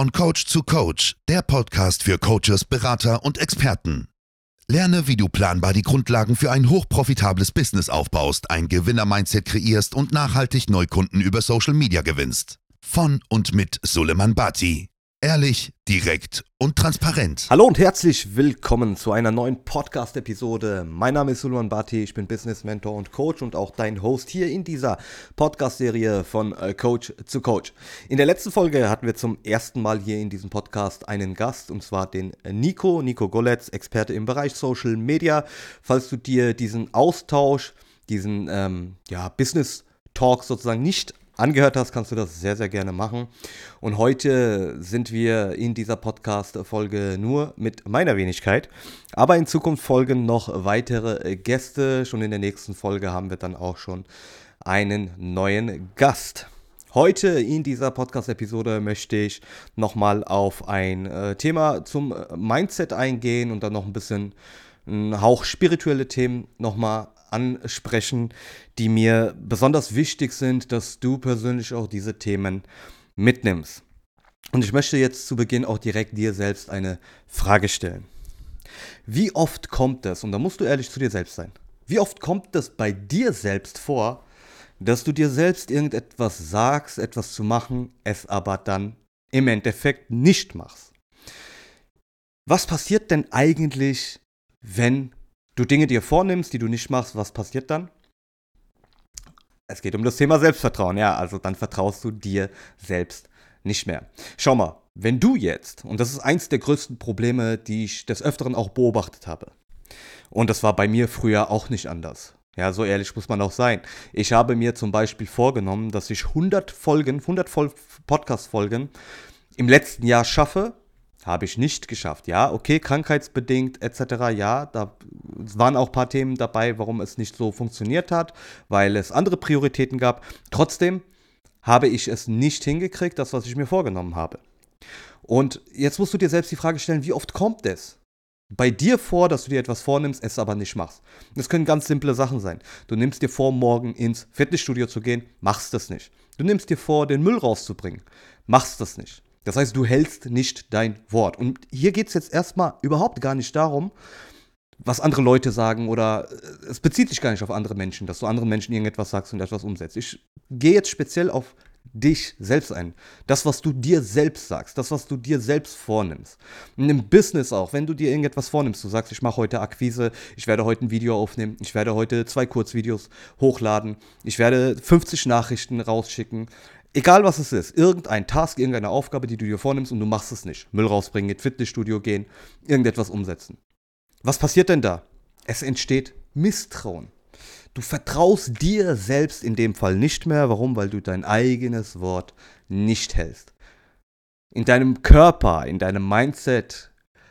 Von Coach zu Coach, der Podcast für Coaches, Berater und Experten. Lerne, wie du planbar die Grundlagen für ein hochprofitables Business aufbaust, ein Gewinner-Mindset kreierst und nachhaltig Neukunden über Social Media gewinnst. Von und mit Suleiman Bati. Ehrlich, direkt und transparent. Hallo und herzlich willkommen zu einer neuen Podcast-Episode. Mein Name ist Suleiman Bati, ich bin Business Mentor und Coach und auch dein Host hier in dieser Podcast-Serie von äh, Coach zu Coach. In der letzten Folge hatten wir zum ersten Mal hier in diesem Podcast einen Gast und zwar den Nico, Nico Goletz, Experte im Bereich Social Media. Falls du dir diesen Austausch, diesen ähm, ja, Business Talk sozusagen nicht angehört hast, kannst du das sehr, sehr gerne machen. Und heute sind wir in dieser Podcast-Folge nur mit meiner Wenigkeit. Aber in Zukunft folgen noch weitere Gäste. Schon in der nächsten Folge haben wir dann auch schon einen neuen Gast. Heute in dieser Podcast-Episode möchte ich nochmal auf ein äh, Thema zum Mindset eingehen und dann noch ein bisschen einen Hauch spirituelle Themen nochmal ansprechen, die mir besonders wichtig sind, dass du persönlich auch diese Themen mitnimmst. Und ich möchte jetzt zu Beginn auch direkt dir selbst eine Frage stellen. Wie oft kommt es, und da musst du ehrlich zu dir selbst sein, wie oft kommt es bei dir selbst vor, dass du dir selbst irgendetwas sagst, etwas zu machen, es aber dann im Endeffekt nicht machst? Was passiert denn eigentlich, wenn du Dinge dir vornimmst, die du nicht machst, was passiert dann? Es geht um das Thema Selbstvertrauen, ja, also dann vertraust du dir selbst nicht mehr. Schau mal, wenn du jetzt, und das ist eins der größten Probleme, die ich des Öfteren auch beobachtet habe, und das war bei mir früher auch nicht anders. Ja, so ehrlich muss man auch sein. Ich habe mir zum Beispiel vorgenommen, dass ich 100 Folgen, 100 Podcast-Folgen im letzten Jahr schaffe habe ich nicht geschafft. Ja, okay, krankheitsbedingt etc. Ja, da waren auch ein paar Themen dabei, warum es nicht so funktioniert hat, weil es andere Prioritäten gab. Trotzdem habe ich es nicht hingekriegt, das, was ich mir vorgenommen habe. Und jetzt musst du dir selbst die Frage stellen, wie oft kommt es bei dir vor, dass du dir etwas vornimmst, es aber nicht machst? Das können ganz simple Sachen sein. Du nimmst dir vor, morgen ins Fitnessstudio zu gehen, machst das nicht. Du nimmst dir vor, den Müll rauszubringen, machst das nicht. Das heißt, du hältst nicht dein Wort. Und hier geht es jetzt erstmal überhaupt gar nicht darum, was andere Leute sagen oder äh, es bezieht sich gar nicht auf andere Menschen, dass du anderen Menschen irgendetwas sagst und etwas umsetzt. Ich gehe jetzt speziell auf dich selbst ein. Das, was du dir selbst sagst, das, was du dir selbst vornimmst. Und im Business auch, wenn du dir irgendetwas vornimmst, du sagst, ich mache heute Akquise, ich werde heute ein Video aufnehmen, ich werde heute zwei Kurzvideos hochladen, ich werde 50 Nachrichten rausschicken, Egal was es ist, irgendein Task, irgendeine Aufgabe, die du dir vornimmst und du machst es nicht. Müll rausbringen, ins Fitnessstudio gehen, irgendetwas umsetzen. Was passiert denn da? Es entsteht Misstrauen. Du vertraust dir selbst in dem Fall nicht mehr. Warum? Weil du dein eigenes Wort nicht hältst. In deinem Körper, in deinem Mindset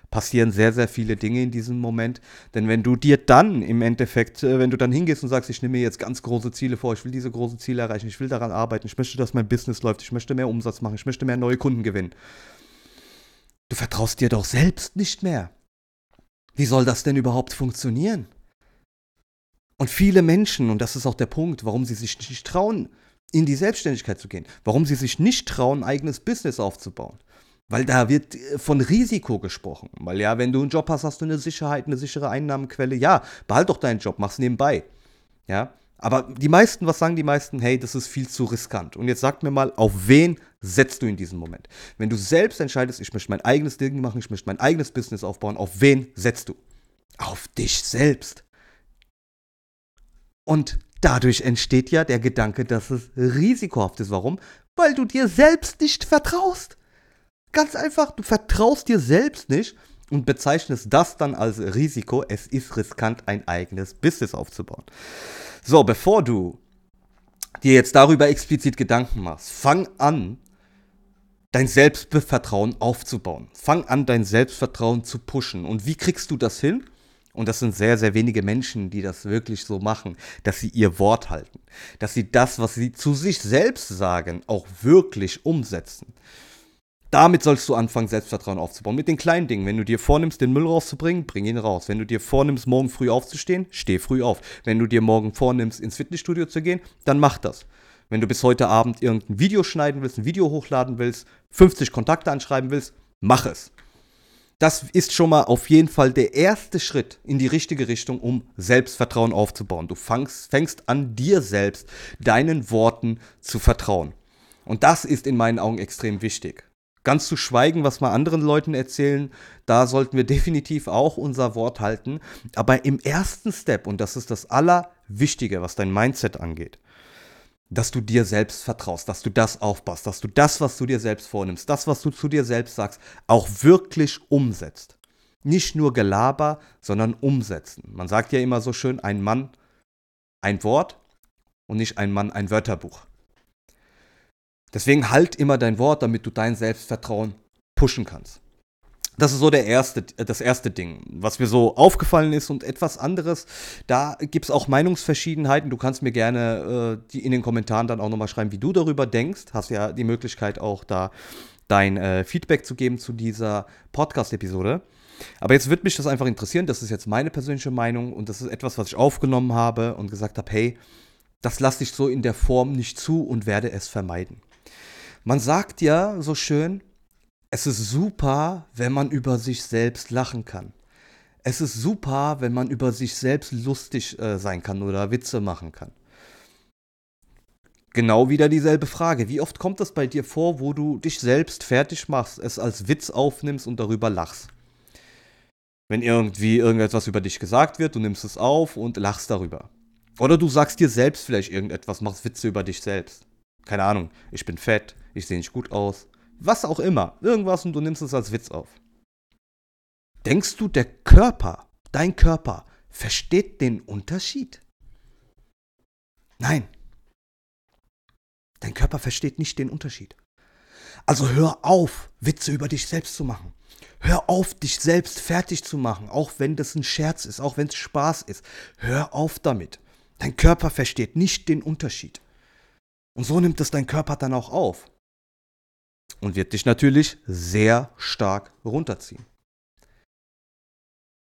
passieren sehr, sehr viele Dinge in diesem Moment. Denn wenn du dir dann im Endeffekt, äh, wenn du dann hingehst und sagst, ich nehme mir jetzt ganz große Ziele vor, ich will diese großen Ziele erreichen, ich will daran arbeiten, ich möchte, dass mein Business läuft, ich möchte mehr Umsatz machen, ich möchte mehr neue Kunden gewinnen. Du vertraust dir doch selbst nicht mehr. Wie soll das denn überhaupt funktionieren? Und viele Menschen, und das ist auch der Punkt, warum sie sich nicht trauen, in die Selbstständigkeit zu gehen, warum sie sich nicht trauen, eigenes Business aufzubauen, weil da wird äh, von Risiko gesprochen. Weil ja, wenn du einen Job hast, hast du eine Sicherheit, eine sichere Einnahmenquelle. Ja, behalt doch deinen Job, mach's nebenbei. Ja, aber die meisten, was sagen die meisten? Hey, das ist viel zu riskant. Und jetzt sag mir mal, auf wen setzt du in diesem Moment? Wenn du selbst entscheidest, ich möchte mein eigenes Ding machen, ich möchte mein eigenes Business aufbauen, auf wen setzt du? Auf dich selbst. Und dadurch entsteht ja der Gedanke, dass es risikohaft ist. Warum? Weil du dir selbst nicht vertraust. Ganz einfach, du vertraust dir selbst nicht und bezeichnest das dann als Risiko. Es ist riskant, ein eigenes Business aufzubauen. So, bevor du dir jetzt darüber explizit Gedanken machst, fang an, dein Selbstvertrauen aufzubauen. Fang an, dein Selbstvertrauen zu pushen. Und wie kriegst du das hin? Und das sind sehr, sehr wenige Menschen, die das wirklich so machen, dass sie ihr Wort halten. Dass sie das, was sie zu sich selbst sagen, auch wirklich umsetzen. Damit sollst du anfangen, Selbstvertrauen aufzubauen. Mit den kleinen Dingen. Wenn du dir vornimmst, den Müll rauszubringen, bring ihn raus. Wenn du dir vornimmst, morgen früh aufzustehen, steh früh auf. Wenn du dir morgen vornimmst, ins Fitnessstudio zu gehen, dann mach das. Wenn du bis heute Abend irgendein Video schneiden willst, ein Video hochladen willst, 50 Kontakte anschreiben willst, mach es. Das ist schon mal auf jeden Fall der erste Schritt in die richtige Richtung, um Selbstvertrauen aufzubauen. Du fängst, fängst an, dir selbst, deinen Worten zu vertrauen. Und das ist in meinen Augen extrem wichtig. Ganz zu schweigen, was wir anderen Leuten erzählen, da sollten wir definitiv auch unser Wort halten. Aber im ersten Step, und das ist das Allerwichtige, was dein Mindset angeht, dass du dir selbst vertraust, dass du das aufpasst, dass du das, was du dir selbst vornimmst, das, was du zu dir selbst sagst, auch wirklich umsetzt. Nicht nur Gelaber, sondern umsetzen. Man sagt ja immer so schön, ein Mann, ein Wort und nicht ein Mann, ein Wörterbuch. Deswegen halt immer dein Wort, damit du dein Selbstvertrauen pushen kannst. Das ist so der erste, das erste Ding, was mir so aufgefallen ist und etwas anderes. Da gibt es auch Meinungsverschiedenheiten. Du kannst mir gerne äh, die in den Kommentaren dann auch nochmal schreiben, wie du darüber denkst. Hast ja die Möglichkeit auch da dein äh, Feedback zu geben zu dieser Podcast-Episode. Aber jetzt wird mich das einfach interessieren. Das ist jetzt meine persönliche Meinung und das ist etwas, was ich aufgenommen habe und gesagt habe, hey, das lasse ich so in der Form nicht zu und werde es vermeiden. Man sagt ja so schön, es ist super, wenn man über sich selbst lachen kann. Es ist super, wenn man über sich selbst lustig äh, sein kann oder Witze machen kann. Genau wieder dieselbe Frage. Wie oft kommt das bei dir vor, wo du dich selbst fertig machst, es als Witz aufnimmst und darüber lachst? Wenn irgendwie irgendetwas über dich gesagt wird, du nimmst es auf und lachst darüber. Oder du sagst dir selbst vielleicht irgendetwas, machst Witze über dich selbst. Keine Ahnung, ich bin fett, ich sehe nicht gut aus, was auch immer, irgendwas und du nimmst es als Witz auf. Denkst du, der Körper, dein Körper, versteht den Unterschied? Nein. Dein Körper versteht nicht den Unterschied. Also hör auf, Witze über dich selbst zu machen. Hör auf, dich selbst fertig zu machen, auch wenn das ein Scherz ist, auch wenn es Spaß ist. Hör auf damit. Dein Körper versteht nicht den Unterschied. Und so nimmt es dein Körper dann auch auf und wird dich natürlich sehr stark runterziehen.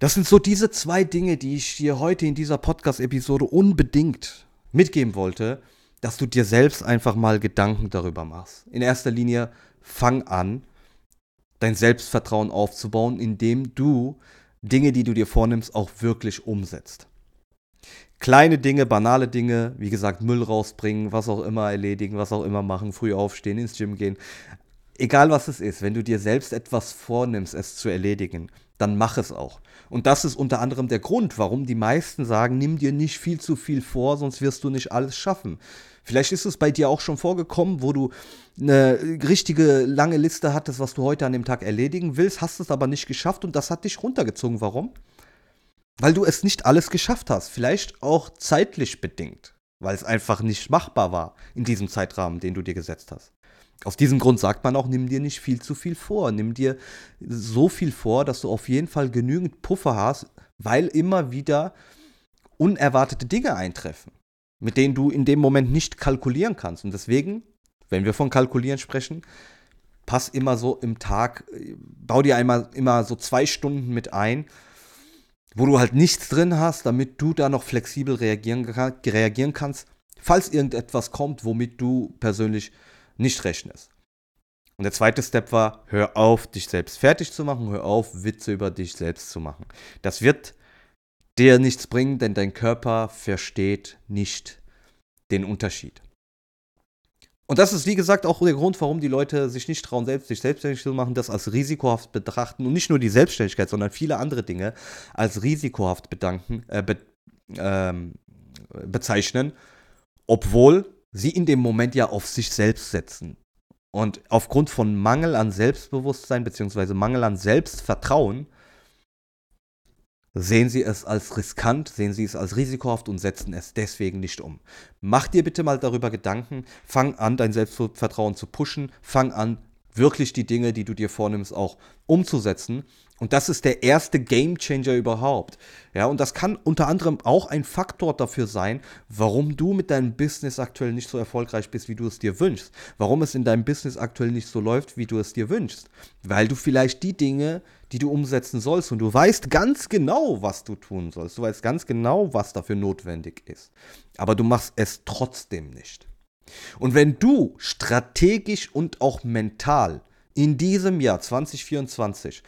Das sind so diese zwei Dinge, die ich dir heute in dieser Podcast-Episode unbedingt mitgeben wollte, dass du dir selbst einfach mal Gedanken darüber machst. In erster Linie fang an, dein Selbstvertrauen aufzubauen, indem du Dinge, die du dir vornimmst, auch wirklich umsetzt. Kleine Dinge, banale Dinge, wie gesagt, Müll rausbringen, was auch immer erledigen, was auch immer machen, früh aufstehen, ins Gym gehen, egal was es ist, wenn du dir selbst etwas vornimmst, es zu erledigen, dann mach es auch. Und das ist unter anderem der Grund, warum die meisten sagen, nimm dir nicht viel zu viel vor, sonst wirst du nicht alles schaffen. Vielleicht ist es bei dir auch schon vorgekommen, wo du eine richtige lange Liste hattest, was du heute an dem Tag erledigen willst, hast es aber nicht geschafft und das hat dich runtergezogen. Warum? Weil du es nicht alles geschafft hast. Vielleicht auch zeitlich bedingt, weil es einfach nicht machbar war in diesem Zeitrahmen, den du dir gesetzt hast. Aus diesem Grund sagt man auch, nimm dir nicht viel zu viel vor. Nimm dir so viel vor, dass du auf jeden Fall genügend Puffer hast, weil immer wieder unerwartete Dinge eintreffen, mit denen du in dem Moment nicht kalkulieren kannst. Und deswegen, wenn wir von kalkulieren sprechen, pass immer so im Tag, bau dir einmal immer so zwei Stunden mit ein, wo du halt nichts drin hast, damit du da noch flexibel reagieren, reagieren kannst, falls irgendetwas kommt, womit du persönlich nicht rechnest. Und der zweite Step war, hör auf, dich selbst fertig zu machen, hör auf, Witze über dich selbst zu machen. Das wird dir nichts bringen, denn dein Körper versteht nicht den Unterschied. Und das ist, wie gesagt, auch der Grund, warum die Leute sich nicht trauen, selbst sich selbstständig zu machen, das als risikohaft betrachten und nicht nur die Selbstständigkeit, sondern viele andere Dinge als risikohaft bedanken, äh, be, ähm, bezeichnen, obwohl sie in dem Moment ja auf sich selbst setzen. Und aufgrund von Mangel an Selbstbewusstsein bzw. Mangel an Selbstvertrauen sehen sie es als riskant, sehen sie es als risikohaft und setzen es deswegen nicht um. Mach dir bitte mal darüber Gedanken, fang an, dein Selbstvertrauen zu pushen, fang an, wirklich die Dinge, die du dir vornimmst, auch umzusetzen. Und das ist der erste Game Changer überhaupt. Ja, und das kann unter anderem auch ein Faktor dafür sein, warum du mit deinem Business aktuell nicht so erfolgreich bist, wie du es dir wünschst. Warum es in deinem Business aktuell nicht so läuft, wie du es dir wünschst. Weil du vielleicht die Dinge, die du umsetzen sollst, und du weißt ganz genau, was du tun sollst. Du weißt ganz genau, was dafür notwendig ist. Aber du machst es trotzdem nicht. Und wenn du strategisch und auch mental in diesem Jahr 2024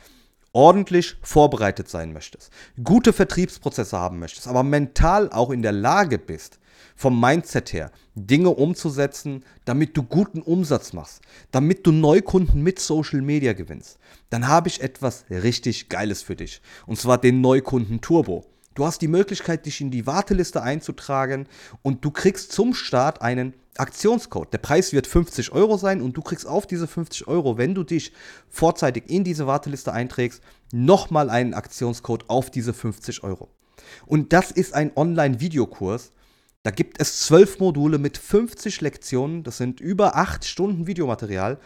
ordentlich vorbereitet sein möchtest, gute Vertriebsprozesse haben möchtest, aber mental auch in der Lage bist, vom Mindset her Dinge umzusetzen, damit du guten Umsatz machst, damit du Neukunden mit Social Media gewinnst, dann habe ich etwas richtig Geiles für dich. Und zwar den Neukunden Turbo. Du hast die Möglichkeit, dich in die Warteliste einzutragen und du kriegst zum Start einen Aktionscode. Der Preis wird 50 Euro sein und du kriegst auf diese 50 Euro, wenn du dich vorzeitig in diese Warteliste einträgst, nochmal einen Aktionscode auf diese 50 Euro. Und das ist ein Online-Videokurs. Da gibt es zwölf Module mit 50 Lektionen. Das sind über acht Stunden Videomaterial,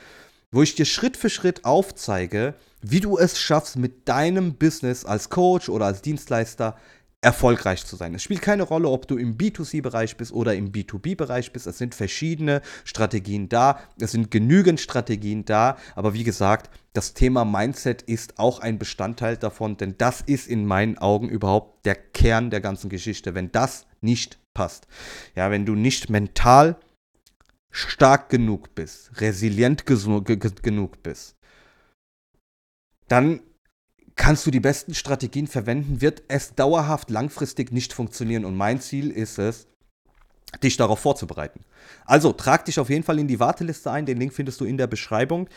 wo ich dir Schritt für Schritt aufzeige, wie du es schaffst, mit deinem Business als Coach oder als Dienstleister erfolgreich zu sein. Es spielt keine Rolle, ob du im B2C-Bereich bist oder im B2B-Bereich bist. Es sind verschiedene Strategien da. Es sind genügend Strategien da. Aber wie gesagt, das Thema Mindset ist auch ein Bestandteil davon, denn das ist in meinen Augen überhaupt der Kern der ganzen Geschichte. Wenn das nicht passt, ja, wenn du nicht mental stark genug bist, resilient genug bist, dann kannst du die besten Strategien verwenden, wird es dauerhaft langfristig nicht funktionieren. Und mein Ziel ist es, dich darauf vorzubereiten. Also trag dich auf jeden Fall in die Warteliste ein. Den Link findest du in der Beschreibung.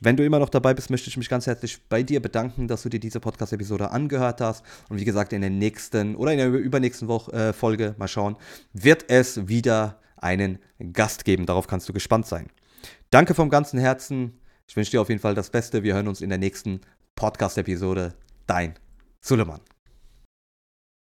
Wenn du immer noch dabei bist, möchte ich mich ganz herzlich bei dir bedanken, dass du dir diese Podcast-Episode angehört hast. Und wie gesagt, in der nächsten oder in der übernächsten Woche, äh, Folge, mal schauen, wird es wieder einen Gast geben. Darauf kannst du gespannt sein. Danke vom ganzen Herzen. Ich wünsche dir auf jeden Fall das Beste. Wir hören uns in der nächsten Podcast-Episode. Dein Suleiman.